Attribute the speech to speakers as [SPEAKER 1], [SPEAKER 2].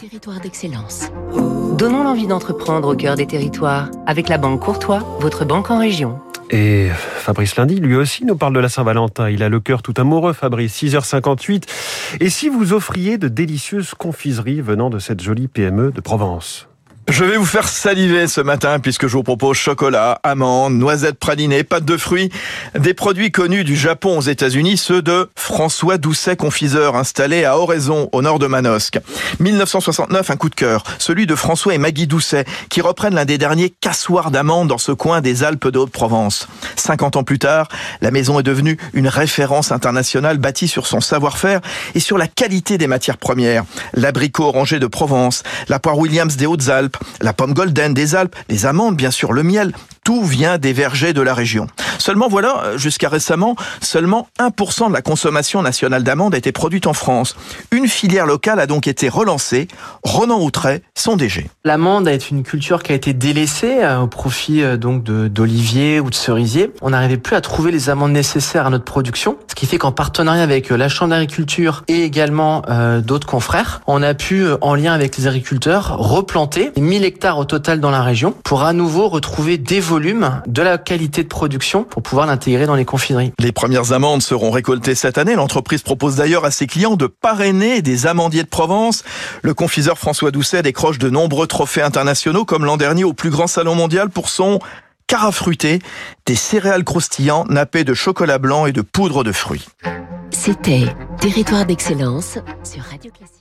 [SPEAKER 1] Territoire d'excellence. Donnons l'envie d'entreprendre au cœur des territoires avec la Banque Courtois, votre banque en région.
[SPEAKER 2] Et Fabrice Lundi, lui aussi, nous parle de la Saint-Valentin. Il a le cœur tout amoureux, Fabrice. 6h58. Et si vous offriez de délicieuses confiseries venant de cette jolie PME de Provence?
[SPEAKER 3] Je vais vous faire saliver ce matin puisque je vous propose chocolat, amandes, noisettes pralinées, pâtes de fruits, des produits connus du Japon aux États-Unis, ceux de François Doucet, confiseur installé à Oraison, au nord de Manosque. 1969, un coup de cœur, celui de François et Maggie Doucet, qui reprennent l'un des derniers cassoirs d'amandes dans ce coin des Alpes de Haute-Provence. 50 ans plus tard, la maison est devenue une référence internationale bâtie sur son savoir-faire et sur la qualité des matières premières. L'abricot orangé de Provence, la poire Williams des Hautes-Alpes, la pomme golden des Alpes, les amandes, bien sûr, le miel, tout vient des vergers de la région. Seulement voilà, jusqu'à récemment, seulement 1% de la consommation nationale d'amandes était produite en France. Une filière locale a donc été relancée. Ronan Outret, son DG.
[SPEAKER 4] L'amande est une culture qui a été délaissée euh, au profit euh, donc d'oliviers ou de cerisiers. On n'arrivait plus à trouver les amandes nécessaires à notre production, ce qui fait qu'en partenariat avec euh, la Chambre d'agriculture et également d'autres confrères, on a pu, en lien avec les agriculteurs, replanter 1000 hectares au total dans la région pour à nouveau retrouver des volumes, de la qualité de production pour pouvoir l'intégrer dans les confiseries.
[SPEAKER 3] Les premières amandes seront récoltées cette année. L'entreprise propose d'ailleurs à ses clients de parrainer des amandiers de Provence. Le confiseur François Doucet décroche de nombreux trophées internationaux comme l'an dernier au plus grand salon mondial pour son carafruité, des céréales croustillants nappés de chocolat blanc et de poudre de fruits.
[SPEAKER 1] C'était Territoire d'excellence sur Radio Classique.